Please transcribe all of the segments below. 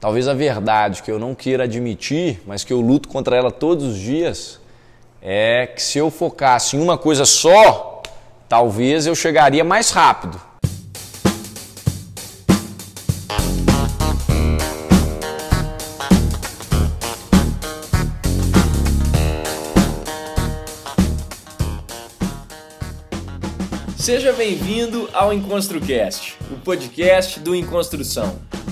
talvez a verdade que eu não queira admitir, mas que eu luto contra ela todos os dias, é que se eu focasse em uma coisa só, talvez eu chegaria mais rápido. Seja bem-vindo ao EnconstruCast, o podcast do Enconstrução.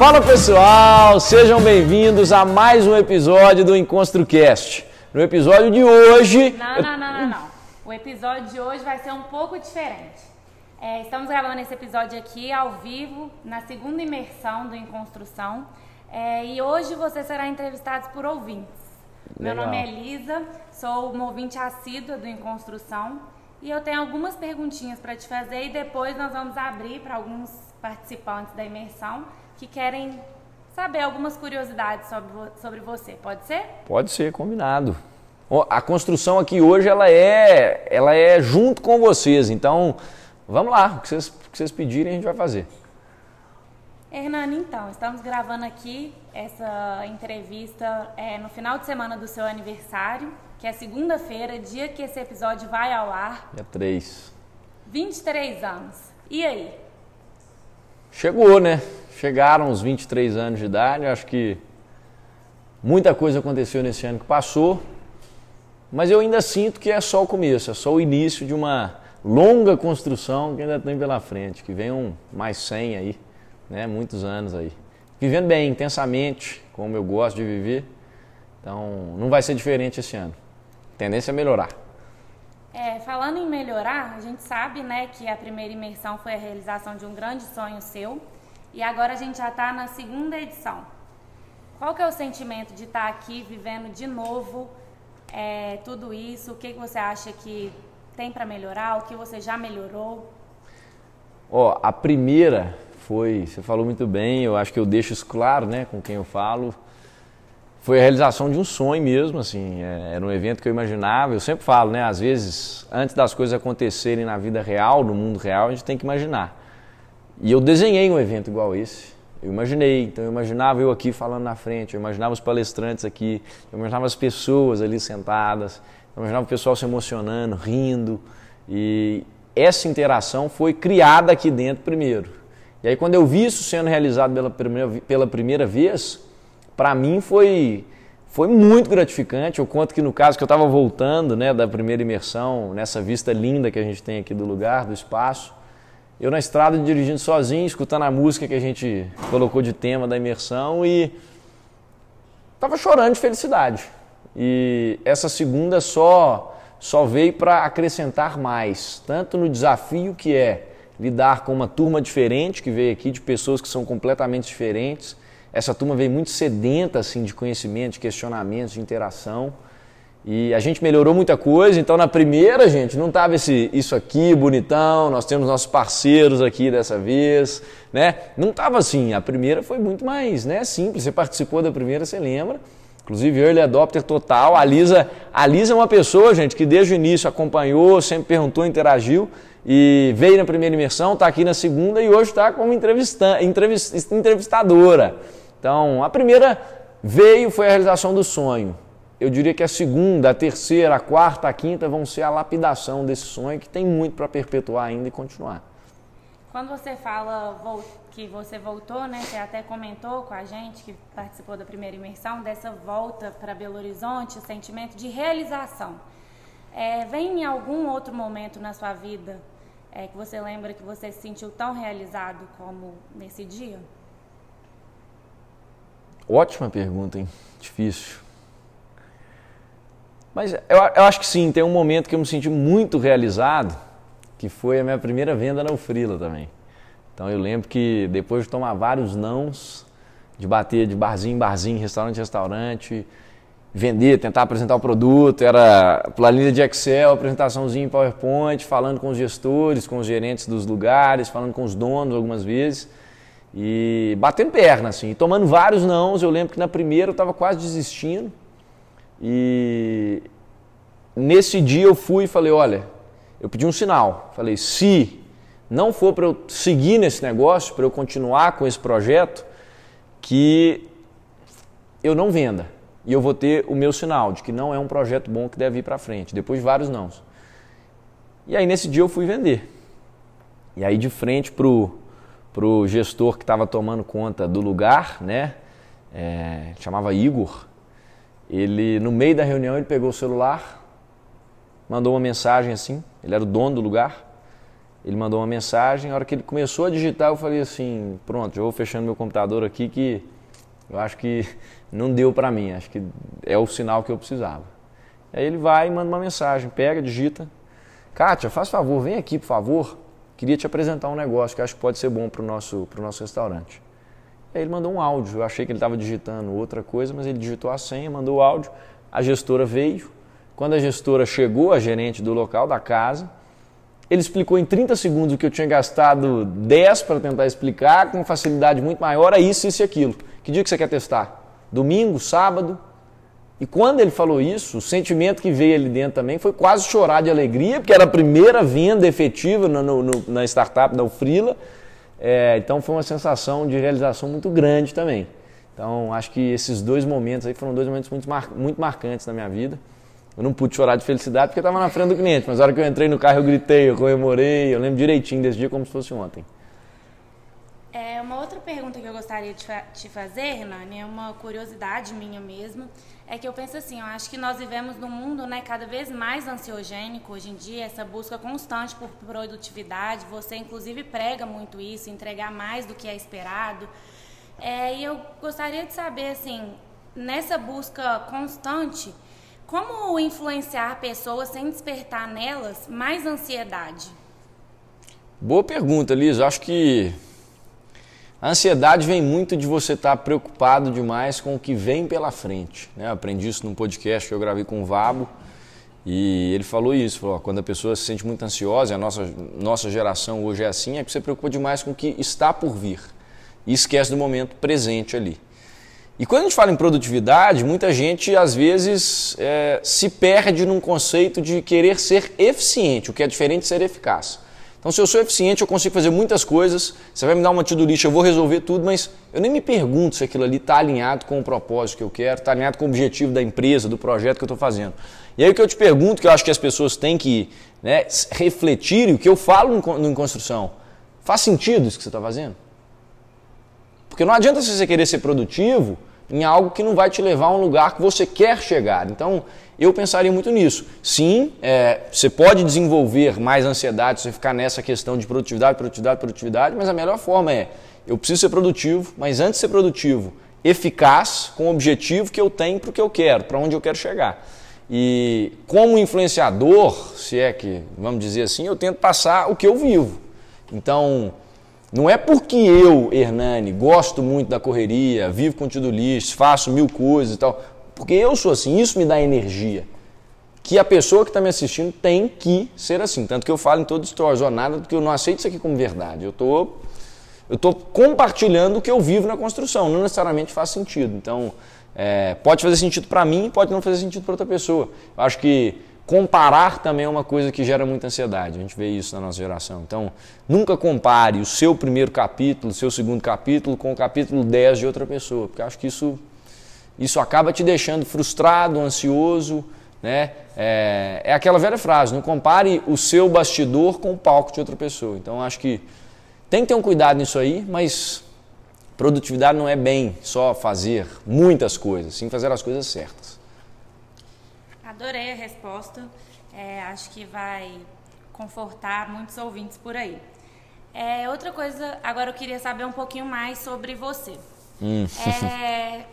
Fala pessoal, sejam bem-vindos a mais um episódio do EnconstruCast. No episódio de hoje. Não, não, não, não, não. O episódio de hoje vai ser um pouco diferente. É, estamos gravando esse episódio aqui ao vivo, na segunda imersão do Enconstrução. É, e hoje você será entrevistado por ouvintes. Legal. Meu nome é Elisa, sou uma ouvinte assídua do Enconstrução. E eu tenho algumas perguntinhas para te fazer e depois nós vamos abrir para alguns participantes da imersão que querem saber algumas curiosidades sobre, sobre você. Pode ser? Pode ser, combinado. A construção aqui hoje ela é, ela é junto com vocês, então vamos lá, o que vocês, o que vocês pedirem a gente vai fazer. Hernani, então, estamos gravando aqui essa entrevista é, no final de semana do seu aniversário, que é segunda-feira, dia que esse episódio vai ao ar. Dia 3. 23 anos. E aí? Chegou, né? Chegaram os 23 anos de idade, acho que muita coisa aconteceu nesse ano que passou, mas eu ainda sinto que é só o começo, é só o início de uma longa construção que ainda tem pela frente, que vem um mais 100 aí, né, muitos anos aí. Vivendo bem, intensamente, como eu gosto de viver, então não vai ser diferente esse ano. A tendência é melhorar. É, falando em melhorar, a gente sabe né, que a primeira imersão foi a realização de um grande sonho seu, e agora a gente já está na segunda edição. Qual que é o sentimento de estar tá aqui vivendo de novo é, tudo isso? O que, que você acha que tem para melhorar? O que você já melhorou? Ó, a primeira foi, você falou muito bem, eu acho que eu deixo isso claro, né, com quem eu falo. Foi a realização de um sonho mesmo, assim, é, era um evento que eu imaginava. Eu sempre falo, né, às vezes, antes das coisas acontecerem na vida real, no mundo real, a gente tem que imaginar. E eu desenhei um evento igual esse. Eu imaginei, então eu imaginava eu aqui falando na frente, eu imaginava os palestrantes aqui, eu imaginava as pessoas ali sentadas, eu imaginava o pessoal se emocionando, rindo. E essa interação foi criada aqui dentro primeiro. E aí quando eu vi isso sendo realizado pela primeira, pela primeira vez, para mim foi foi muito gratificante. Eu conto que no caso que eu estava voltando, né, da primeira imersão, nessa vista linda que a gente tem aqui do lugar, do espaço, eu na estrada dirigindo sozinho, escutando a música que a gente colocou de tema da imersão e estava chorando de felicidade. E essa segunda só só veio para acrescentar mais, tanto no desafio que é lidar com uma turma diferente que veio aqui de pessoas que são completamente diferentes. Essa turma veio muito sedenta assim de conhecimento, de questionamentos, de interação. E a gente melhorou muita coisa, então na primeira, gente, não tava esse, isso aqui bonitão, nós temos nossos parceiros aqui dessa vez, né? Não tava assim, a primeira foi muito mais né, simples, você participou da primeira, você lembra. Inclusive, early adopter total. A Lisa, a Lisa é uma pessoa, gente, que desde o início acompanhou, sempre perguntou, interagiu e veio na primeira imersão, está aqui na segunda e hoje está como entrevista, entrevistadora. Então, a primeira veio, foi a realização do sonho eu diria que a segunda, a terceira, a quarta, a quinta vão ser a lapidação desse sonho que tem muito para perpetuar ainda e continuar. Quando você fala que você voltou, né, você até comentou com a gente que participou da primeira imersão, dessa volta para Belo Horizonte, o sentimento de realização. É, vem em algum outro momento na sua vida é, que você lembra que você se sentiu tão realizado como nesse dia? Ótima pergunta, hein? Difícil. Mas eu, eu, acho que sim, tem um momento que eu me senti muito realizado, que foi a minha primeira venda na Ufrila também. Então eu lembro que depois de tomar vários nãos, de bater de barzinho em barzinho, restaurante em restaurante, vender, tentar apresentar o produto, era planilha de Excel, apresentaçãozinha em PowerPoint, falando com os gestores, com os gerentes dos lugares, falando com os donos algumas vezes e batendo perna assim, tomando vários nãos. Eu lembro que na primeira eu estava quase desistindo e nesse dia eu fui e falei, olha, eu pedi um sinal, falei, se não for para eu seguir nesse negócio, para eu continuar com esse projeto, que eu não venda e eu vou ter o meu sinal de que não é um projeto bom que deve ir para frente, depois de vários nãos. E aí nesse dia eu fui vender. E aí de frente pro pro gestor que estava tomando conta do lugar, né? É, chamava Igor. Ele no meio da reunião ele pegou o celular, mandou uma mensagem assim. Ele era o dono do lugar. Ele mandou uma mensagem. A hora que ele começou a digitar, eu falei assim: pronto, eu vou fechando meu computador aqui que eu acho que não deu para mim, acho que é o sinal que eu precisava. Aí ele vai e manda uma mensagem, pega, digita. Kátia, faz favor, vem aqui, por favor. Queria te apresentar um negócio que acho que pode ser bom para o nosso, nosso restaurante. Aí ele mandou um áudio. Eu achei que ele estava digitando outra coisa, mas ele digitou a senha, mandou o áudio. A gestora veio. Quando a gestora chegou, a gerente do local, da casa, ele explicou em 30 segundos o que eu tinha gastado 10 para tentar explicar, com facilidade muito maior, é isso, isso e aquilo. Que dia que você quer testar? domingo, sábado. E quando ele falou isso, o sentimento que veio ali dentro também foi quase chorar de alegria, porque era a primeira venda efetiva no, no, na startup da Ufrila. É, então foi uma sensação de realização muito grande também. Então acho que esses dois momentos aí foram dois momentos muito, mar, muito marcantes na minha vida. Eu não pude chorar de felicidade porque eu estava na frente do cliente, mas na hora que eu entrei no carro eu gritei, eu comemorei, eu lembro direitinho desse dia como se fosse ontem. É, uma outra pergunta que eu gostaria de te fazer, Nani, é uma curiosidade minha mesmo, é que eu penso assim, eu acho que nós vivemos num mundo né, cada vez mais ansiogênico hoje em dia, essa busca constante por produtividade, você inclusive prega muito isso, entregar mais do que é esperado. É, e eu gostaria de saber, assim, nessa busca constante, como influenciar pessoas sem despertar nelas mais ansiedade? Boa pergunta, Liz. Acho que a ansiedade vem muito de você estar preocupado demais com o que vem pela frente. Né? Eu aprendi isso num podcast que eu gravei com o Vabo e ele falou isso: falou, quando a pessoa se sente muito ansiosa, a nossa, nossa geração hoje é assim, é que você preocupa demais com o que está por vir e esquece do momento presente ali. E quando a gente fala em produtividade, muita gente às vezes é, se perde num conceito de querer ser eficiente, o que é diferente de ser eficaz. Então, se eu sou eficiente, eu consigo fazer muitas coisas. Você vai me dar uma to-do list, eu vou resolver tudo, mas eu nem me pergunto se aquilo ali está alinhado com o propósito que eu quero, está alinhado com o objetivo da empresa, do projeto que eu estou fazendo. E aí o que eu te pergunto, que eu acho que as pessoas têm que né, refletir, e o que eu falo em construção, faz sentido isso que você está fazendo? Porque não adianta você querer ser produtivo em algo que não vai te levar a um lugar que você quer chegar. Então, eu pensaria muito nisso. Sim, é, você pode desenvolver mais ansiedade se você ficar nessa questão de produtividade, produtividade, produtividade, mas a melhor forma é: eu preciso ser produtivo, mas antes de ser produtivo, eficaz com o objetivo que eu tenho para o que eu quero, para onde eu quero chegar. E como influenciador, se é que vamos dizer assim, eu tento passar o que eu vivo. Então, não é porque eu, Hernani, gosto muito da correria, vivo com to list, faço mil coisas e tal. Porque eu sou assim, isso me dá energia. Que a pessoa que está me assistindo tem que ser assim. Tanto que eu falo em todo stories, ou nada, porque eu não aceito isso aqui como verdade. Eu tô, eu tô compartilhando o que eu vivo na construção, não necessariamente faz sentido. Então, é, pode fazer sentido para mim, pode não fazer sentido para outra pessoa. Eu acho que comparar também é uma coisa que gera muita ansiedade. A gente vê isso na nossa geração. Então, nunca compare o seu primeiro capítulo, o seu segundo capítulo com o capítulo 10 de outra pessoa, porque acho que isso isso acaba te deixando frustrado, ansioso, né? É, é, aquela velha frase, não compare o seu bastidor com o palco de outra pessoa. Então acho que tem que ter um cuidado nisso aí, mas produtividade não é bem só fazer muitas coisas, sim fazer as coisas certas. Adorei a resposta. É, acho que vai confortar muitos ouvintes por aí. É, outra coisa, agora eu queria saber um pouquinho mais sobre você. Hum. É,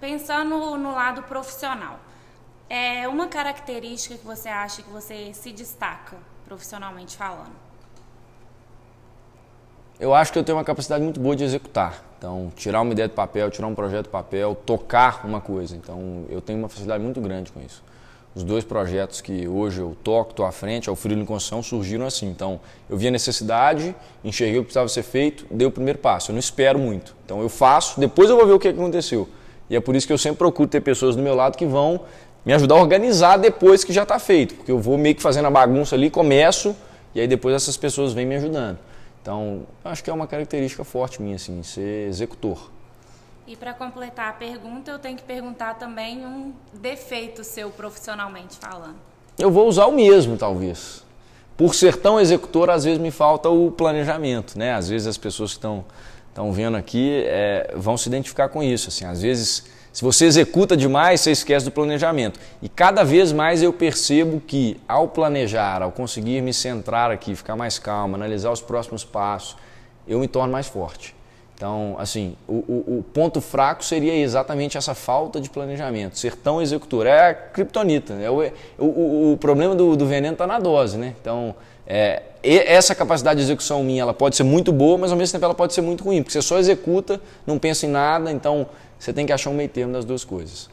Pensando no lado profissional, é uma característica que você acha que você se destaca profissionalmente falando? Eu acho que eu tenho uma capacidade muito boa de executar. Então, tirar uma ideia do papel, tirar um projeto do papel, tocar uma coisa. Então, eu tenho uma facilidade muito grande com isso. Os dois projetos que hoje eu toco, estou à frente, ao Frio em Construção, surgiram assim. Então, eu vi a necessidade, enxerguei o que precisava ser feito, dei o primeiro passo. Eu não espero muito. Então, eu faço, depois eu vou ver o que aconteceu. E é por isso que eu sempre procuro ter pessoas do meu lado que vão me ajudar a organizar depois que já está feito. Porque eu vou meio que fazendo a bagunça ali, começo, e aí depois essas pessoas vêm me ajudando. Então, acho que é uma característica forte minha, assim, ser executor. E para completar a pergunta, eu tenho que perguntar também um defeito seu profissionalmente falando. Eu vou usar o mesmo, talvez. Por ser tão executor, às vezes me falta o planejamento, né? Às vezes as pessoas que estão estão vendo aqui é, vão se identificar com isso. Assim, às vezes se você executa demais, você esquece do planejamento. E cada vez mais eu percebo que ao planejar, ao conseguir me centrar aqui, ficar mais calmo, analisar os próximos passos, eu me torno mais forte. Então, assim, o, o, o ponto fraco seria exatamente essa falta de planejamento, ser tão executor. É a criptonita. Né? O, o, o, problema do, do veneno está na dose, né? Então, é, essa capacidade de execução minha, ela pode ser muito boa, mas ao mesmo tempo ela pode ser muito ruim, porque você só executa, não pensa em nada, então você tem que achar um meio termo das duas coisas.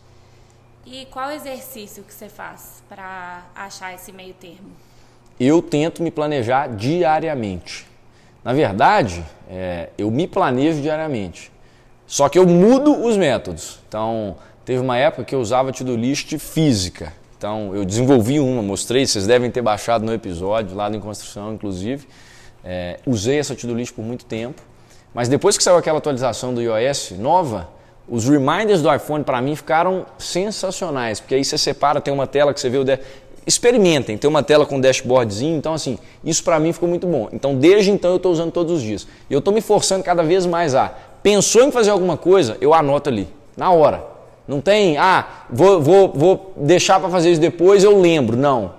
E qual exercício que você faz para achar esse meio termo? Eu tento me planejar diariamente. Na verdade, é, eu me planejo diariamente. Só que eu mudo os métodos. Então, teve uma época que eu usava to-do list física. Então, eu desenvolvi uma, mostrei, vocês devem ter baixado no episódio, lá em construção, inclusive. É, usei essa to-do list por muito tempo. Mas depois que saiu aquela atualização do iOS nova, os reminders do iPhone para mim ficaram sensacionais, porque aí você separa, tem uma tela que você vê o. De... Experimentem, tem uma tela com dashboardzinho, então assim, isso para mim ficou muito bom. Então desde então eu estou usando todos os dias. E eu estou me forçando cada vez mais a. Pensou em fazer alguma coisa, eu anoto ali, na hora. Não tem, ah, vou, vou, vou deixar para fazer isso depois, eu lembro. Não.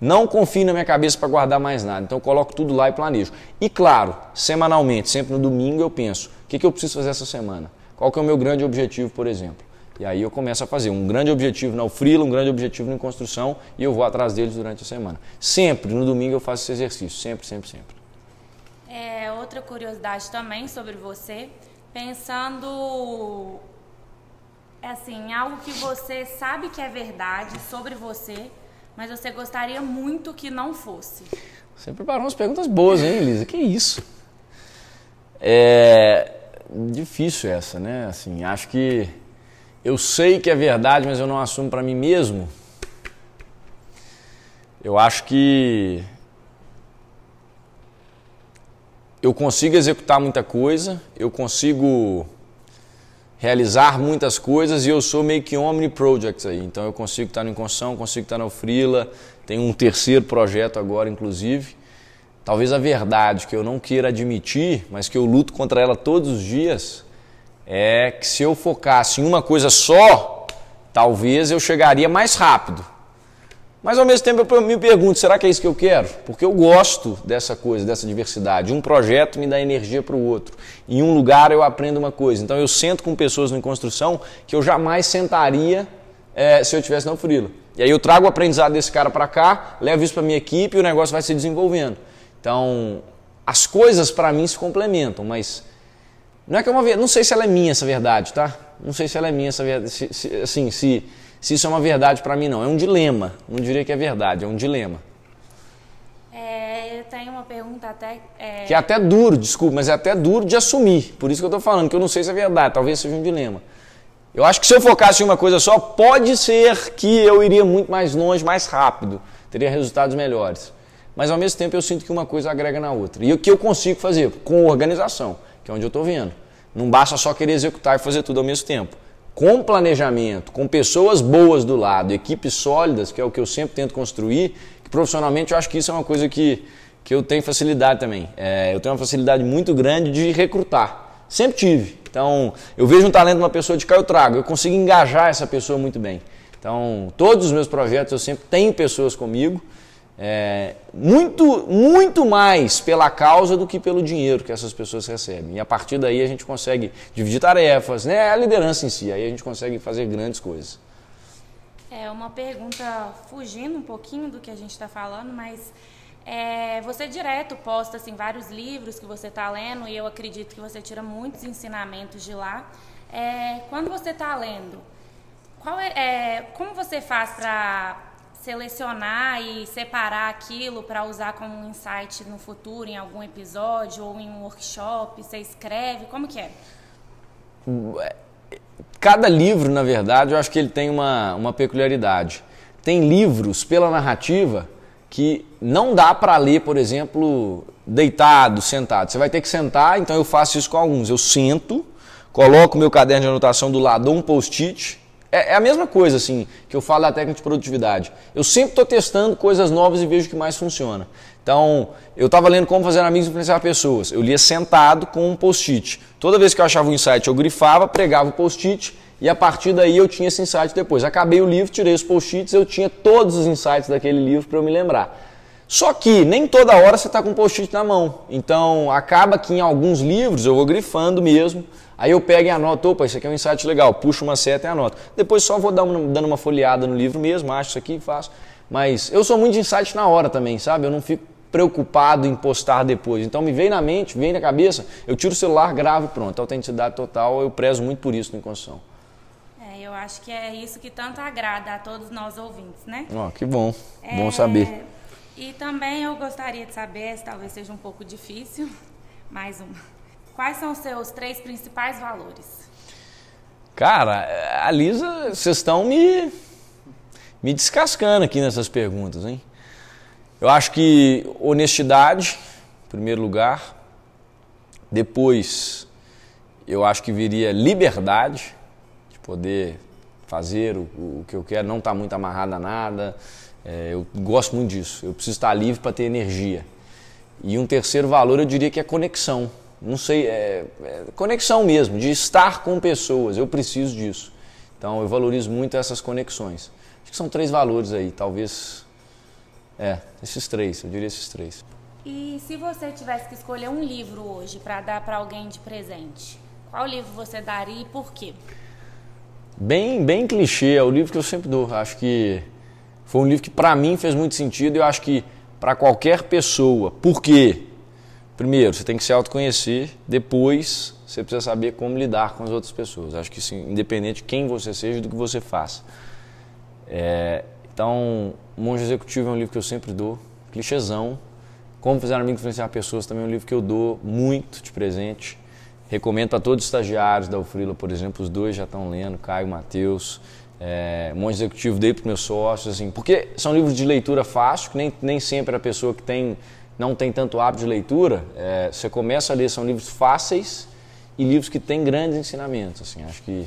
Não confio na minha cabeça para guardar mais nada. Então coloco tudo lá e planejo. E claro, semanalmente, sempre no domingo eu penso, o que, que eu preciso fazer essa semana? Qual que é o meu grande objetivo, por exemplo? E aí eu começo a fazer um grande objetivo na Freela, um grande objetivo na construção e eu vou atrás deles durante a semana. Sempre, no domingo eu faço esse exercício, sempre, sempre, sempre. É, outra curiosidade também sobre você, pensando assim, algo que você sabe que é verdade sobre você, mas você gostaria muito que não fosse. Você preparou umas perguntas boas, hein, Elisa? Que isso? É, difícil essa, né? Assim, acho que eu sei que é verdade, mas eu não assumo para mim mesmo. Eu acho que eu consigo executar muita coisa, eu consigo realizar muitas coisas e eu sou meio que omni projects aí. Então eu consigo estar no construção, consigo estar no freela, tenho um terceiro projeto agora inclusive. Talvez a verdade que eu não queira admitir, mas que eu luto contra ela todos os dias, é que se eu focasse em uma coisa só, talvez eu chegaria mais rápido. Mas ao mesmo tempo eu me pergunto, será que é isso que eu quero? Porque eu gosto dessa coisa, dessa diversidade. Um projeto me dá energia para o outro. Em um lugar eu aprendo uma coisa. Então eu sento com pessoas em construção que eu jamais sentaria é, se eu tivesse no Frila. E aí eu trago o aprendizado desse cara para cá, levo isso para minha equipe e o negócio vai se desenvolvendo. Então, as coisas para mim se complementam, mas não é que é uma não sei se ela é minha essa verdade, tá? Não sei se ela é minha essa verdade, se, se, assim, se, se isso é uma verdade para mim não, é um dilema. Não diria que é verdade, é um dilema. É, eu tenho uma pergunta até é... que é até duro, desculpa, mas é até duro de assumir. Por isso que eu estou falando que eu não sei se é verdade, talvez seja um dilema. Eu acho que se eu focasse em uma coisa só, pode ser que eu iria muito mais longe, mais rápido, teria resultados melhores mas ao mesmo tempo eu sinto que uma coisa agrega na outra. E o que eu consigo fazer? Com organização, que é onde eu estou vendo. Não basta só querer executar e fazer tudo ao mesmo tempo. Com planejamento, com pessoas boas do lado, equipes sólidas, que é o que eu sempre tento construir, que profissionalmente eu acho que isso é uma coisa que, que eu tenho facilidade também. É, eu tenho uma facilidade muito grande de recrutar. Sempre tive. Então, eu vejo um talento numa pessoa de cá, eu trago. Eu consigo engajar essa pessoa muito bem. Então, todos os meus projetos eu sempre tenho pessoas comigo é, muito, muito mais pela causa do que pelo dinheiro que essas pessoas recebem. E a partir daí a gente consegue dividir tarefas, né? a liderança em si, aí a gente consegue fazer grandes coisas. É uma pergunta fugindo um pouquinho do que a gente está falando, mas É, você direto posta assim, vários livros que você está lendo e eu acredito que você tira muitos ensinamentos de lá. É, quando você está lendo, qual é, é, como você faz para selecionar e separar aquilo para usar como um insight no futuro, em algum episódio ou em um workshop? Você escreve? Como que é? Cada livro, na verdade, eu acho que ele tem uma, uma peculiaridade. Tem livros pela narrativa que não dá para ler, por exemplo, deitado, sentado. Você vai ter que sentar, então eu faço isso com alguns. Eu sento, coloco meu caderno de anotação do lado, um post-it é, é, a mesma coisa, assim, que eu falo da técnica de produtividade. Eu sempre estou testando coisas novas e vejo o que mais funciona. Então, eu estava lendo como fazer amigos e influenciar pessoas. Eu lia sentado com um post-it. Toda vez que eu achava um insight, eu grifava, pregava o post-it e a partir daí eu tinha esse insight depois. Acabei o livro, tirei os post-its, eu tinha todos os insights daquele livro para eu me lembrar. Só que nem toda hora você está com um post-it na mão. Então, acaba que em alguns livros eu vou grifando mesmo Aí eu pego e anoto, opa, isso aqui é um insight legal, puxo uma seta e anoto. Depois só vou dar uma, dando uma folheada no livro mesmo, acho isso aqui e faço. Mas eu sou muito de insight na hora também, sabe? Eu não fico preocupado em postar depois. Então me vem na mente, vem na cabeça, eu tiro o celular, gravo e pronto. Autenticidade total, eu prezo muito por isso no Construção. É, eu acho que é isso que tanto agrada a todos nós ouvintes, né? Ó, oh, que bom, é... bom saber. E também eu gostaria de saber, talvez seja um pouco difícil, mais uma. Quais são os seus três principais valores? Cara, a Lisa, vocês estão me, me descascando aqui nessas perguntas, hein? Eu acho que honestidade, em primeiro lugar. Depois, eu acho que viria liberdade, de poder fazer o, o que eu quero, não estar tá muito amarrado a nada. É, eu gosto muito disso. Eu preciso estar livre para ter energia. E um terceiro valor, eu diria que é conexão não sei, é, é, conexão mesmo, de estar com pessoas. Eu preciso disso. Então eu valorizo muito essas conexões. Acho que são três valores aí, talvez. É, esses três, eu diria esses três. E se você tivesse que escolher um livro hoje para dar para alguém de presente, qual livro você daria e por quê? Bem, bem clichê, é o livro que eu sempre dou. Acho que foi um livro que para mim fez muito sentido e eu acho que para qualquer pessoa. Por quê? Primeiro, você tem que se autoconhecer, depois você precisa saber como lidar com as outras pessoas. Acho que sim, independente de quem você seja, do que você faça. É, então, Monge Executivo é um livro que eu sempre dou, clichêzão. Como Fazer Amigo Influenciar Pessoas também é um livro que eu dou muito de presente. Recomendo para todos os estagiários da Ufrila, por exemplo, os dois já estão lendo, Caio Matheus. É, Monge Executivo dei para meus sócios, assim, porque são livros de leitura fácil, que nem, nem sempre a pessoa que tem não tem tanto hábito de leitura, é, você começa a ler, são livros fáceis e livros que têm grandes ensinamentos. Assim, acho que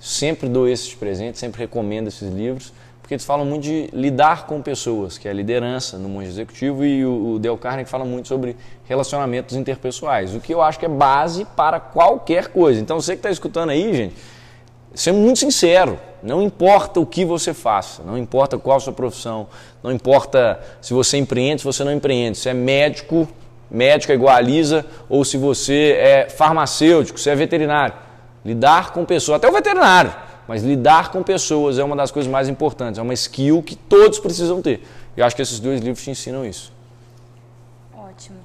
sempre dou esses presentes, sempre recomendo esses livros, porque eles falam muito de lidar com pessoas, que é a liderança no mundo executivo, e o, o Del Carnegie fala muito sobre relacionamentos interpessoais, o que eu acho que é base para qualquer coisa. Então você que está escutando aí, gente, ser muito sincero. Não importa o que você faça, não importa qual a sua profissão, não importa se você empreende, se você não empreende, se é médico, médica igualiza, ou se você é farmacêutico, se é veterinário. Lidar com pessoas, até o veterinário, mas lidar com pessoas é uma das coisas mais importantes, é uma skill que todos precisam ter. Eu acho que esses dois livros te ensinam isso. Ótimo.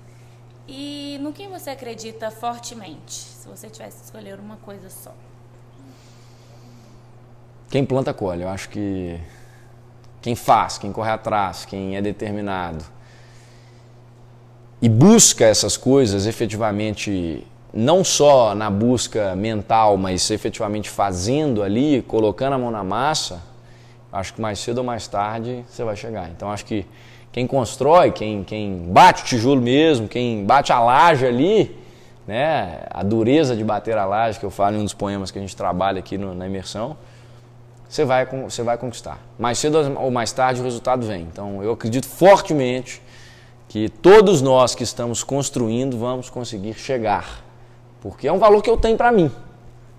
E no que você acredita fortemente, se você tivesse que escolher uma coisa só? Quem planta, colhe. Eu acho que quem faz, quem corre atrás, quem é determinado e busca essas coisas efetivamente, não só na busca mental, mas efetivamente fazendo ali, colocando a mão na massa, acho que mais cedo ou mais tarde você vai chegar. Então acho que quem constrói, quem, quem bate o tijolo mesmo, quem bate a laje ali, né, a dureza de bater a laje, que eu falo em um dos poemas que a gente trabalha aqui no, na imersão, você vai, você vai conquistar. Mais cedo ou mais tarde o resultado vem. Então eu acredito fortemente que todos nós que estamos construindo vamos conseguir chegar. Porque é um valor que eu tenho para mim.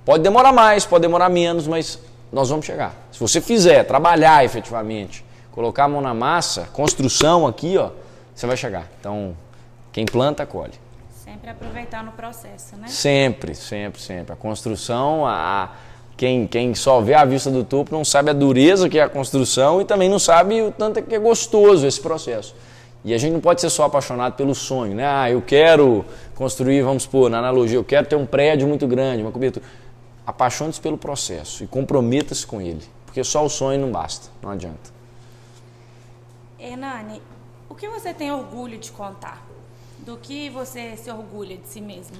Pode demorar mais, pode demorar menos, mas nós vamos chegar. Se você fizer, trabalhar efetivamente, colocar a mão na massa, construção aqui, ó, você vai chegar. Então, quem planta, colhe. Sempre aproveitar no processo, né? Sempre, sempre, sempre. A construção, a, quem, quem só vê a vista do topo não sabe a dureza que é a construção e também não sabe o tanto que é gostoso esse processo. E a gente não pode ser só apaixonado pelo sonho, né? Ah, eu quero construir, vamos supor, na analogia, eu quero ter um prédio muito grande, uma cobertura. Apaixone-se pelo processo e comprometa-se com ele, porque só o sonho não basta, não adianta. Hernani, o que você tem orgulho de contar? Do que você se orgulha de si mesmo?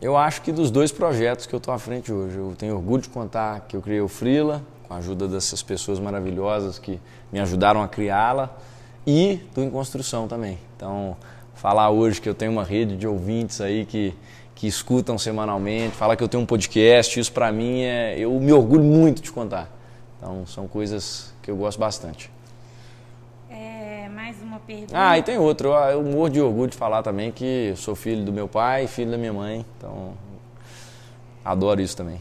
Eu acho que dos dois projetos que eu estou à frente hoje. Eu tenho orgulho de contar que eu criei o Frila, com a ajuda dessas pessoas maravilhosas que me ajudaram a criá-la, e do Em Construção também. Então, falar hoje que eu tenho uma rede de ouvintes aí que, que escutam semanalmente, falar que eu tenho um podcast, isso para mim é. Eu me orgulho muito de contar. Então, são coisas que eu gosto bastante uma pergunta. Ah, e tem outro. Eu morro de orgulho de falar também que sou filho do meu pai filho da minha mãe. Então, adoro isso também.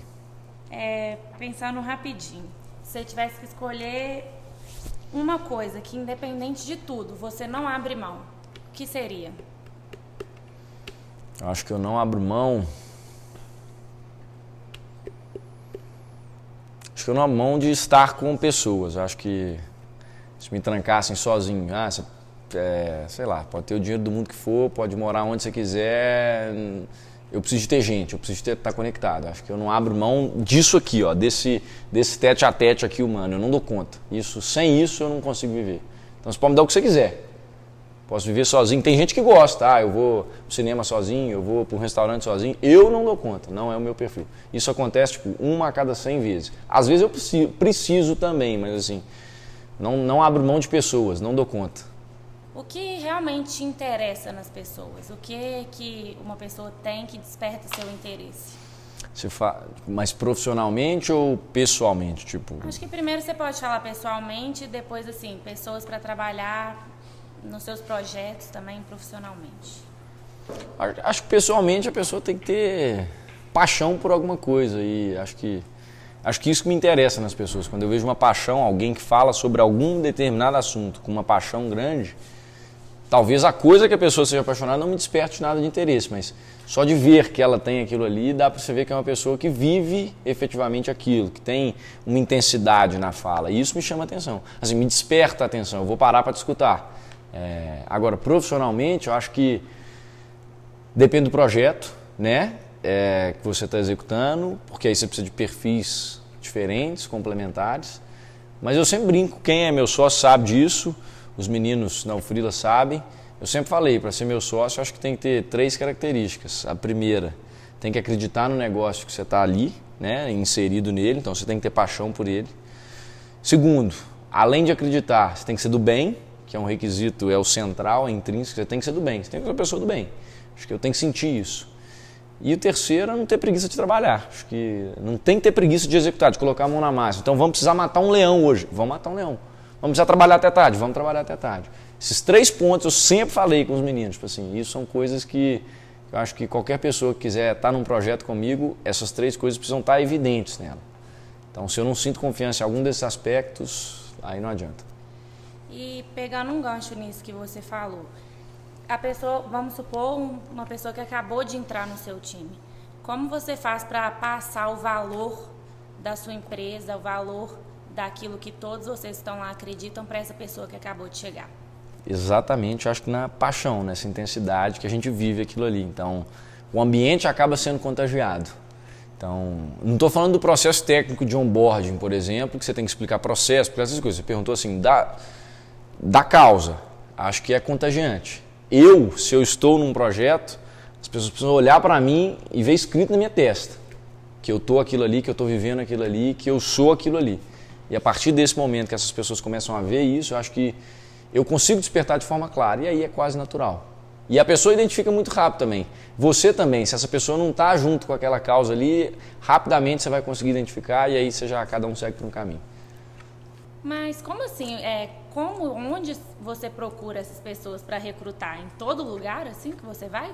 É, pensando rapidinho, se você tivesse que escolher uma coisa que, independente de tudo, você não abre mão, o que seria? Eu acho que eu não abro mão. Acho que eu não abro mão de estar com pessoas. Eu acho que se me trancassem sozinho, ah, você, é, sei lá, pode ter o dinheiro do mundo que for, pode morar onde você quiser, eu preciso ter gente, eu preciso estar conectado. Acho que eu não abro mão disso aqui, ó, desse, desse tete a tete aqui humano, eu não dou conta. Isso, sem isso eu não consigo viver. Então você pode me dar o que você quiser. Posso viver sozinho. Tem gente que gosta, ah, eu vou pro cinema sozinho, eu vou para um restaurante sozinho. Eu não dou conta, não é o meu perfil. Isso acontece tipo uma a cada 100 vezes. Às vezes eu preciso, preciso também, mas assim, não, não abro mão de pessoas, não dou conta. O que realmente te interessa nas pessoas? O que que uma pessoa tem que desperta seu interesse? Você fa... Mas profissionalmente ou pessoalmente, tipo? Acho que primeiro você pode falar pessoalmente, depois assim pessoas para trabalhar nos seus projetos também profissionalmente. Acho que pessoalmente a pessoa tem que ter paixão por alguma coisa e acho que Acho que isso que me interessa nas pessoas. Quando eu vejo uma paixão, alguém que fala sobre algum determinado assunto com uma paixão grande, talvez a coisa que a pessoa seja apaixonada não me desperte nada de interesse, mas só de ver que ela tem aquilo ali, dá para você ver que é uma pessoa que vive efetivamente aquilo, que tem uma intensidade na fala. E isso me chama atenção. Assim, me desperta a atenção. Eu vou parar para te escutar. É... Agora, profissionalmente, eu acho que depende do projeto, né? é, que você está executando, porque aí você precisa de perfis diferentes, complementares. Mas eu sempre brinco, quem é meu sócio sabe disso, os meninos na Ufrila sabem. Eu sempre falei, para ser meu sócio, acho que tem que ter três características. A primeira, tem que acreditar no negócio que você está ali, né, inserido nele, então você tem que ter paixão por ele. Segundo, além de acreditar, você tem que ser do bem, que é um requisito, é o central, é intrínseco, você tem que ser do bem, você tem que ser uma pessoa do bem. Acho que eu tenho que sentir isso. E o terceiro é não ter preguiça de trabalhar. Acho que não tem que ter preguiça de executar, de colocar a mão na massa. Então vamos precisar matar um leão hoje. Vamos matar um leão. Vamos precisar trabalhar até tarde. Vamos trabalhar até tarde. Esses três pontos eu sempre falei com os meninos. Tipo assim, isso são coisas que eu acho que qualquer pessoa que quiser estar num projeto comigo, essas três coisas precisam estar evidentes nela. Então, se eu não sinto confiança em algum desses aspectos, aí não adianta. E pegando um gancho nisso que você falou, a pessoa, vamos supor, uma pessoa que acabou de entrar no seu time. Como você faz para passar o valor da sua empresa, o valor daquilo que todos vocês estão lá acreditam para essa pessoa que acabou de chegar? Exatamente, acho que na paixão, nessa intensidade que a gente vive aquilo ali. Então, o ambiente acaba sendo contagiado. Então, não estou falando do processo técnico de onboarding, por exemplo, que você tem que explicar processo, porque essas coisas. Você perguntou assim, da, da causa. Acho que é contagiante eu, se eu estou num projeto, as pessoas precisam olhar para mim e ver escrito na minha testa que eu estou aquilo ali, que eu estou vivendo aquilo ali, que eu sou aquilo ali. E a partir desse momento que essas pessoas começam a ver isso, eu acho que eu consigo despertar de forma clara e aí é quase natural. E a pessoa identifica muito rápido também. Você também, se essa pessoa não está junto com aquela causa ali, rapidamente você vai conseguir identificar e aí você já cada um segue por um caminho. Mas como assim? É, como, onde você procura essas pessoas para recrutar? Em todo lugar assim que você vai?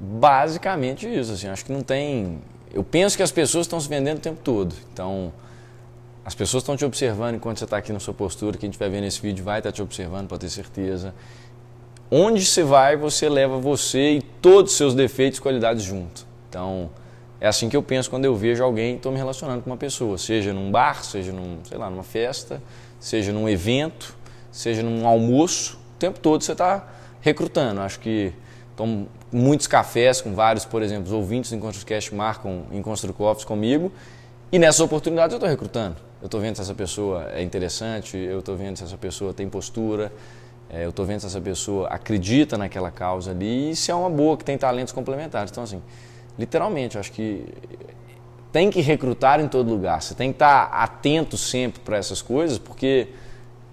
Basicamente isso, assim, acho que não tem. Eu penso que as pessoas estão se vendendo o tempo todo. Então, as pessoas estão te observando enquanto você está aqui na sua postura. Quem estiver vendo esse vídeo vai estar tá te observando, pode ter certeza. Onde você vai, você leva você e todos os seus defeitos e qualidades junto. Então, é assim que eu penso quando eu vejo alguém, estou me relacionando com uma pessoa, seja num bar, seja num, sei lá, numa festa, seja num evento, seja num almoço, o tempo todo você está recrutando. Acho que tomo muitos cafés com vários, por exemplo, os ouvintes do EncontroCast marcam em Office comigo e nessas oportunidades eu estou recrutando. Eu estou vendo se essa pessoa é interessante, eu estou vendo se essa pessoa tem postura, é, eu estou vendo se essa pessoa acredita naquela causa ali e se é uma boa, que tem talentos complementares. Então, assim, literalmente, acho que tem que recrutar em todo lugar. Você tem que estar atento sempre para essas coisas, porque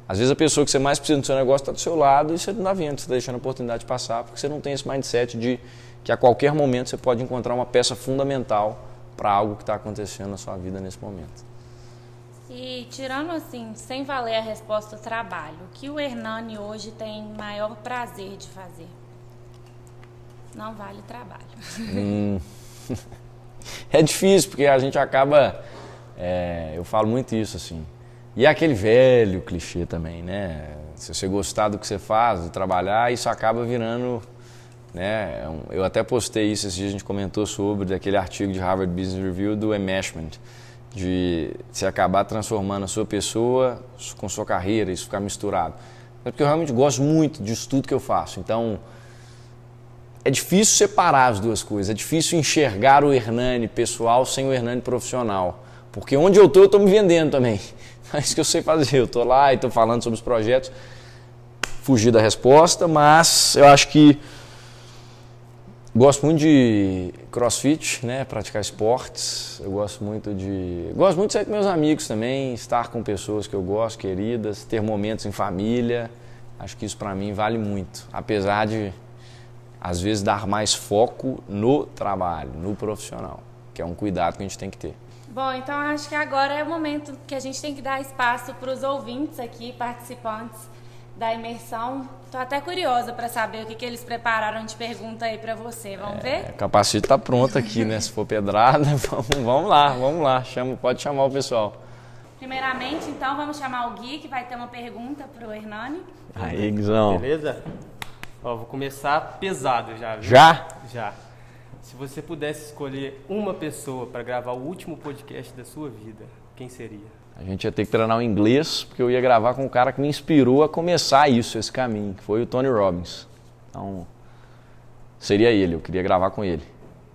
às vezes a pessoa que você mais precisa do seu negócio está do seu lado e você não está vendo, você está deixando a oportunidade passar, porque você não tem esse mindset de que a qualquer momento você pode encontrar uma peça fundamental para algo que está acontecendo na sua vida nesse momento. E tirando assim, sem valer a resposta do trabalho, o que o Hernani hoje tem maior prazer de fazer? Não vale trabalho. Hum. é difícil, porque a gente acaba. É, eu falo muito isso assim. E é aquele velho clichê também, né? Se você gostar do que você faz, de trabalhar, isso acaba virando né? É eu até postei isso, a gente comentou sobre daquele artigo de Harvard Business Review do enmeshment, de se acabar transformando a sua pessoa com sua carreira, isso ficar misturado. É porque eu realmente gosto muito disso tudo que eu faço. Então, é difícil separar as duas coisas. É difícil enxergar o Hernani pessoal sem o Hernani profissional. Porque onde eu estou, eu estou me vendendo também. É isso que eu sei fazer. Eu estou lá e estou falando sobre os projetos. Fugir da resposta, mas eu acho que Gosto muito de crossfit, né? Praticar esportes. Eu gosto muito de. Gosto muito de sair com meus amigos também, estar com pessoas que eu gosto, queridas, ter momentos em família. Acho que isso para mim vale muito. Apesar de, às vezes, dar mais foco no trabalho, no profissional, que é um cuidado que a gente tem que ter. Bom, então acho que agora é o momento que a gente tem que dar espaço para os ouvintes aqui, participantes da imersão. Estou até curiosa para saber o que, que eles prepararam de pergunta aí para você. Vamos é, ver? O capacete está pronto aqui, né? Se for pedrada, vamos, vamos lá, vamos lá. Chama, pode chamar o pessoal. Primeiramente, então, vamos chamar o Gui, que vai ter uma pergunta para o Hernani. Aí, Guizão. Beleza? Ó, vou começar pesado já. Viu? Já? Já. Se você pudesse escolher uma pessoa para gravar o último podcast da sua vida, quem seria? A gente ia ter que treinar o inglês, porque eu ia gravar com um cara que me inspirou a começar isso, esse caminho, que foi o Tony Robbins. Então, seria ele, eu queria gravar com ele.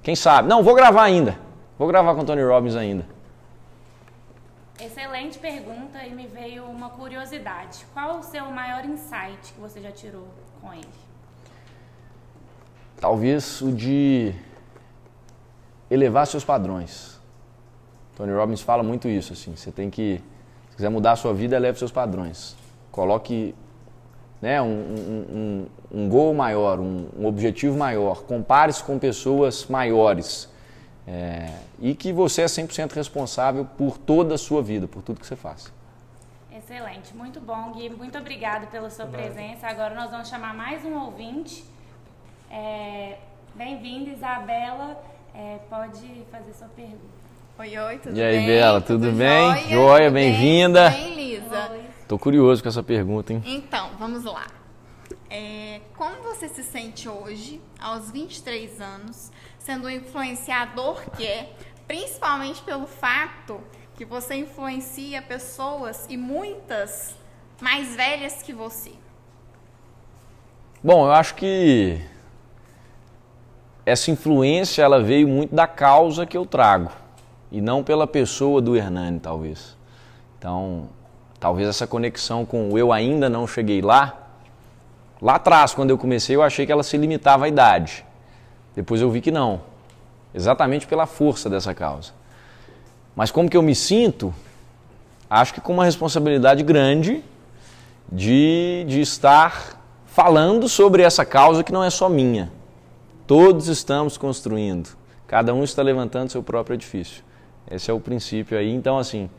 Quem sabe? Não, vou gravar ainda. Vou gravar com o Tony Robbins ainda. Excelente pergunta e me veio uma curiosidade. Qual o seu maior insight que você já tirou com ele? Talvez o de elevar seus padrões. Tony Robbins fala muito isso, assim, você tem que, se quiser mudar a sua vida, eleve seus padrões. Coloque né, um, um, um, um gol maior, um, um objetivo maior, compare-se com pessoas maiores. É, e que você é 100% responsável por toda a sua vida, por tudo que você faz. Excelente, muito bom, Gui. Muito obrigado pela sua presença. Agora nós vamos chamar mais um ouvinte. É, Bem-vinda, Isabela. É, pode fazer sua pergunta. Oi, oi, tudo bem? E aí, bem? Bela, tudo, tudo bem? Joia, joia bem-vinda. Bem, Lisa. Oi. Tô curioso com essa pergunta, hein? Então, vamos lá. É, como você se sente hoje, aos 23 anos, sendo um influenciador que é, principalmente pelo fato que você influencia pessoas e muitas mais velhas que você? Bom, eu acho que essa influência ela veio muito da causa que eu trago e não pela pessoa do Hernani, talvez. Então, talvez essa conexão com o eu ainda não cheguei lá. Lá atrás, quando eu comecei, eu achei que ela se limitava à idade. Depois eu vi que não. Exatamente pela força dessa causa. Mas como que eu me sinto? Acho que com uma responsabilidade grande de, de estar falando sobre essa causa que não é só minha. Todos estamos construindo. Cada um está levantando seu próprio edifício. Esse é o princípio aí. Então, assim,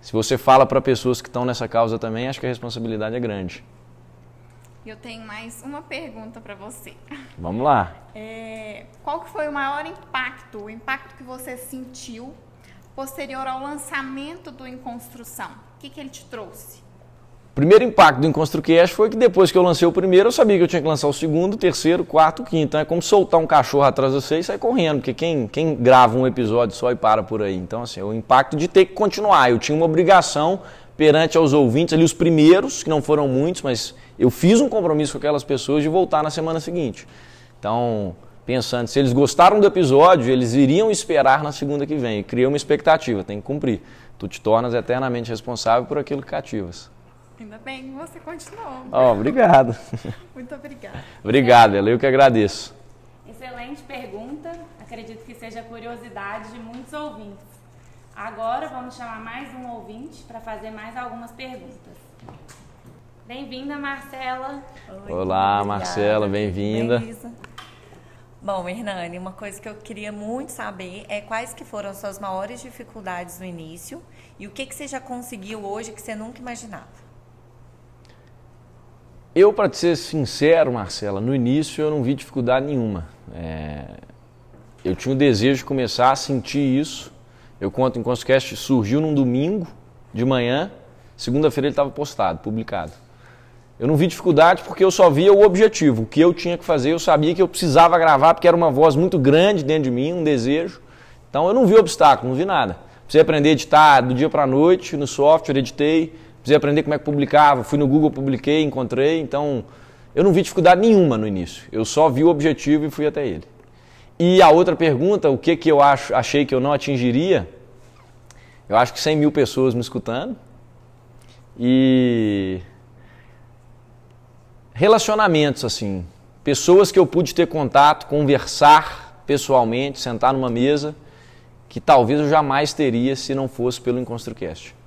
se você fala para pessoas que estão nessa causa também, acho que a responsabilidade é grande. Eu tenho mais uma pergunta para você. Vamos lá. É, qual que foi o maior impacto, o impacto que você sentiu posterior ao lançamento do Em Construção? O que, que ele te trouxe? Primeiro impacto do EnconstruCast foi que depois que eu lancei o primeiro, eu sabia que eu tinha que lançar o segundo, terceiro, quarto, quinto. Então é como soltar um cachorro atrás de você e sair correndo, porque quem, quem grava um episódio só e para por aí. Então, assim, o impacto de ter que continuar. Eu tinha uma obrigação perante aos ouvintes, ali os primeiros, que não foram muitos, mas eu fiz um compromisso com aquelas pessoas de voltar na semana seguinte. Então, pensando, se eles gostaram do episódio, eles iriam esperar na segunda que vem. Criei uma expectativa, tem que cumprir. Tu te tornas eternamente responsável por aquilo que cativas. Ainda bem que você continuou. Oh, obrigado. Muito obrigada. obrigado, Ela, eu que agradeço. Excelente pergunta. Acredito que seja curiosidade de muitos ouvintes. Agora vamos chamar mais um ouvinte para fazer mais algumas perguntas. Bem-vinda, Marcela. Oi, Olá, Marcela, bem-vinda. Bom, Hernani, uma coisa que eu queria muito saber é quais que foram as suas maiores dificuldades no início e o que, que você já conseguiu hoje que você nunca imaginava. Eu, para ser sincero, Marcela, no início eu não vi dificuldade nenhuma. É... Eu tinha o desejo de começar a sentir isso. Eu conto em ConstruCast surgiu num domingo de manhã, segunda-feira ele estava postado, publicado. Eu não vi dificuldade porque eu só via o objetivo, o que eu tinha que fazer. Eu sabia que eu precisava gravar porque era uma voz muito grande dentro de mim, um desejo. Então eu não vi obstáculo, não vi nada. Precisei aprender a editar do dia para a noite no software, editei precisei aprender como é que publicava, fui no Google, publiquei, encontrei, então eu não vi dificuldade nenhuma no início. Eu só vi o objetivo e fui até ele. E a outra pergunta, o que, que eu acho, achei que eu não atingiria? Eu acho que 100 mil pessoas me escutando. E relacionamentos, assim. Pessoas que eu pude ter contato, conversar pessoalmente, sentar numa mesa, que talvez eu jamais teria se não fosse pelo EnconstruCast.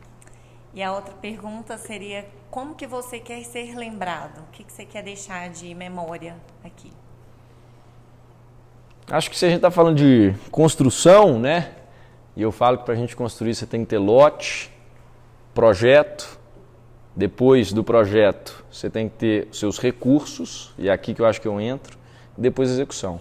E a outra pergunta seria como que você quer ser lembrado? O que, que você quer deixar de memória aqui? Acho que se a gente está falando de construção, né? E eu falo que para a gente construir você tem que ter lote, projeto. Depois do projeto, você tem que ter seus recursos, e é aqui que eu acho que eu entro. Depois execução.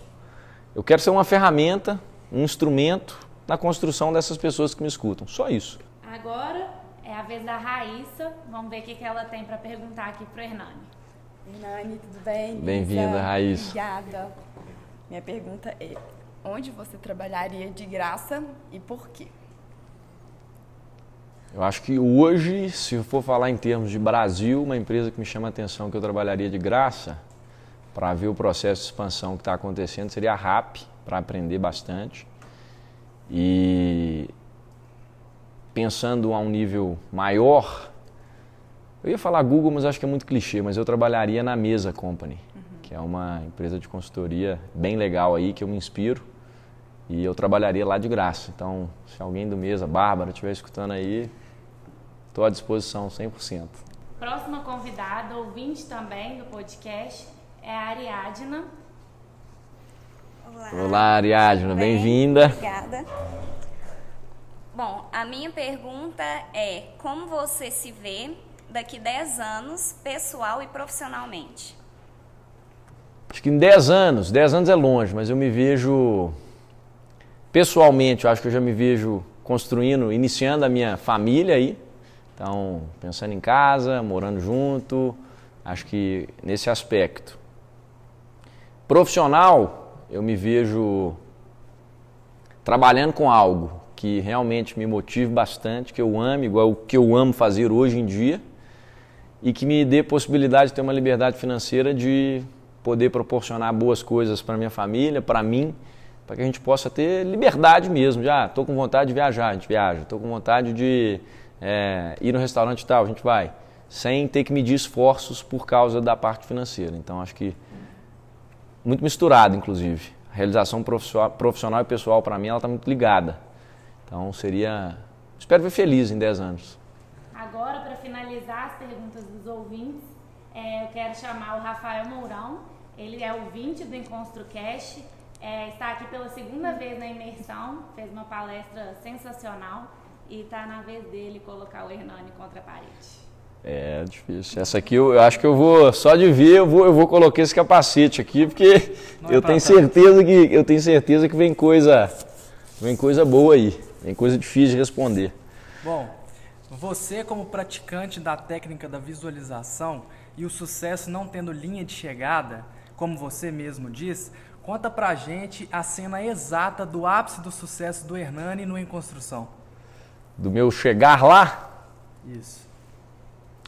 Eu quero ser uma ferramenta, um instrumento na construção dessas pessoas que me escutam. Só isso. Agora a vez da Raíssa. Vamos ver o que, que ela tem para perguntar aqui para o Hernani. Hernani, tudo bem? Bem-vinda, Raíssa. Obrigada. Minha pergunta é: onde você trabalharia de graça e por quê? Eu acho que hoje, se eu for falar em termos de Brasil, uma empresa que me chama a atenção que eu trabalharia de graça para ver o processo de expansão que está acontecendo seria a RAP, para aprender bastante. E pensando a um nível maior, eu ia falar Google, mas acho que é muito clichê, mas eu trabalharia na Mesa Company, uhum. que é uma empresa de consultoria bem legal aí, que eu me inspiro. E eu trabalharia lá de graça. Então, se alguém do Mesa, Bárbara, estiver escutando aí, estou à disposição 100%. Próxima convidada, ouvinte também do podcast, é a Ariadna. Olá, Olá Ariadna, bem-vinda. Obrigada. Bom, a minha pergunta é: como você se vê daqui 10 anos, pessoal e profissionalmente? Acho que em 10 anos, 10 anos é longe, mas eu me vejo pessoalmente, eu acho que eu já me vejo construindo, iniciando a minha família aí. Então, pensando em casa, morando junto, acho que nesse aspecto. Profissional, eu me vejo trabalhando com algo que realmente me motive bastante, que eu ame, igual o que eu amo fazer hoje em dia, e que me dê possibilidade de ter uma liberdade financeira de poder proporcionar boas coisas para minha família, para mim, para que a gente possa ter liberdade mesmo. Já estou com vontade de viajar, a gente viaja. Estou com vontade de é, ir no restaurante tal, a gente vai, sem ter que medir esforços por causa da parte financeira. Então acho que muito misturado, inclusive. A realização profissional e pessoal para mim ela está muito ligada. Então seria. Espero ver feliz em 10 anos. Agora, para finalizar as perguntas dos ouvintes, é, eu quero chamar o Rafael Mourão. Ele é ouvinte do EnconstruCast, é, está aqui pela segunda vez na imersão, fez uma palestra sensacional e está na vez dele colocar o Hernani contra a parede. É difícil. Essa aqui eu, eu, acho que eu vou, só de ver, eu vou, eu vou colocar esse capacete aqui, porque Não é eu é tenho certeza que eu tenho certeza que vem coisa, vem coisa boa aí. Tem coisa difícil de responder. Bom, você como praticante da técnica da visualização e o sucesso não tendo linha de chegada, como você mesmo diz, conta pra gente a cena exata do ápice do sucesso do Hernani no Em Construção. Do meu chegar lá? Isso.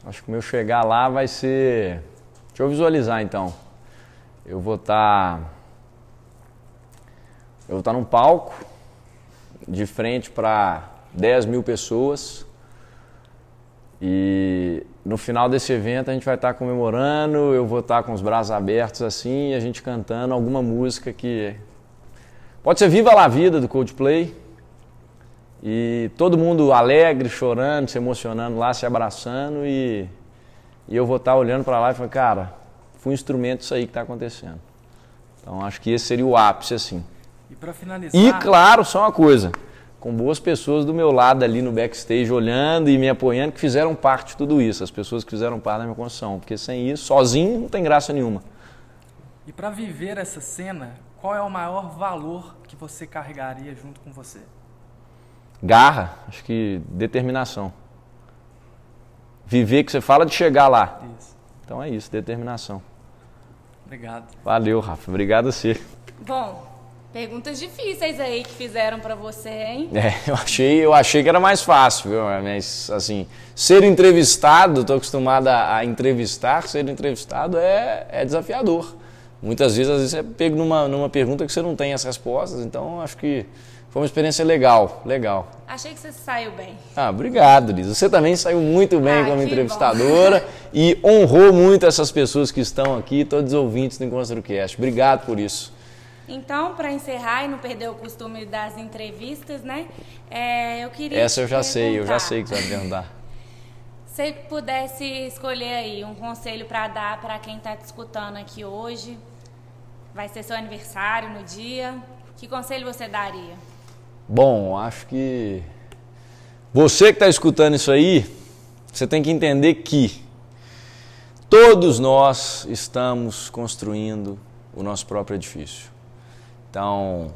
Acho que o meu chegar lá vai ser. Deixa eu visualizar então. Eu vou estar. Tá... Eu vou estar tá num palco, de frente para 10 mil pessoas. E no final desse evento a gente vai estar tá comemorando, eu vou estar com os braços abertos assim, a gente cantando alguma música que. Pode ser Viva la Vida do Coldplay. E todo mundo alegre, chorando, se emocionando lá, se abraçando e, e eu vou estar olhando para lá e falando, cara, foi um instrumento isso aí que está acontecendo. Então acho que esse seria o ápice assim. E para finalizar. E claro, só uma coisa, com boas pessoas do meu lado ali no backstage olhando e me apoiando que fizeram parte de tudo isso, as pessoas que fizeram parte da minha construção, porque sem isso, sozinho não tem graça nenhuma. E para viver essa cena, qual é o maior valor que você carregaria junto com você? Garra, acho que determinação. Viver que você fala de chegar lá. Isso. Então é isso, determinação. Obrigado. Valeu, Rafa. Obrigado a você. Bom, perguntas difíceis aí que fizeram para você, hein? É, eu achei, eu achei que era mais fácil, viu? Mas assim, ser entrevistado, estou acostumado a, entrevistar, ser entrevistado é, é desafiador. Muitas vezes, às vezes, é pego numa, numa pergunta que você não tem as respostas, então acho que foi uma experiência legal, legal. Achei que você saiu bem. Ah, obrigado, Liz. Você também saiu muito bem Ai, como entrevistadora bom. e honrou muito essas pessoas que estão aqui, todos os ouvintes do EnconstruCast. Obrigado por isso. Então, para encerrar e não perder o costume das entrevistas, né? É, eu queria. Essa eu já sei, eu já sei que você vai perguntar. Se pudesse escolher aí um conselho para dar para quem está te escutando aqui hoje, vai ser seu aniversário no dia, que conselho você daria? Bom, acho que você que está escutando isso aí, você tem que entender que todos nós estamos construindo o nosso próprio edifício. Então,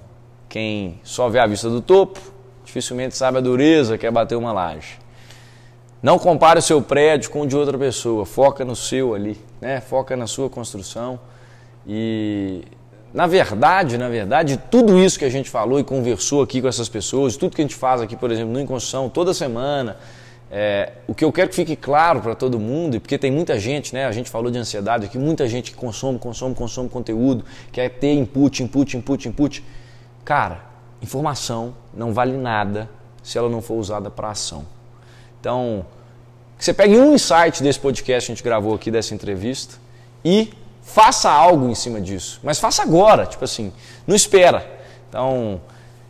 quem só vê a vista do topo, dificilmente sabe a dureza que é bater uma laje. Não compare o seu prédio com o de outra pessoa, foca no seu ali, né? foca na sua construção e na verdade, na verdade, tudo isso que a gente falou e conversou aqui com essas pessoas, tudo que a gente faz aqui, por exemplo, no Em Construção, toda semana, é, o que eu quero que fique claro para todo mundo, porque tem muita gente, né? A gente falou de ansiedade aqui, muita gente que consome, consome, consome conteúdo, quer ter input, input, input, input. Cara, informação não vale nada se ela não for usada para ação. Então, você pegue um insight desse podcast que a gente gravou aqui, dessa entrevista, e faça algo em cima disso, mas faça agora, tipo assim, não espera. Então,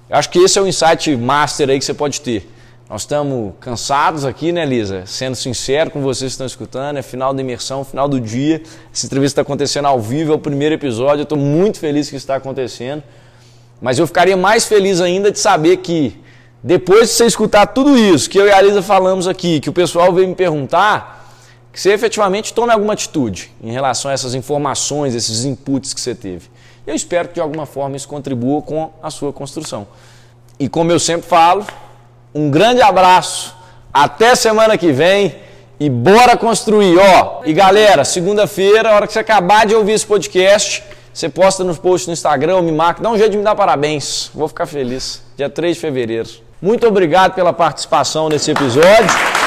eu acho que esse é o insight master aí que você pode ter. Nós estamos cansados aqui, né, Lisa? Sendo sincero com vocês que estão escutando, é final da imersão, final do dia. Essa entrevista está acontecendo ao vivo, é o primeiro episódio. Eu estou muito feliz que está acontecendo. Mas eu ficaria mais feliz ainda de saber que, depois de você escutar tudo isso que eu e a Lisa falamos aqui, que o pessoal veio me perguntar, que você efetivamente tome alguma atitude em relação a essas informações, esses inputs que você teve. Eu espero que de alguma forma isso contribua com a sua construção. E como eu sempre falo, um grande abraço, até semana que vem e bora construir, ó. E galera, segunda-feira, a hora que você acabar de ouvir esse podcast, você posta nos posts no Instagram, me marca, dá um jeito de me dar parabéns. Vou ficar feliz. Dia 3 de fevereiro. Muito obrigado pela participação nesse episódio.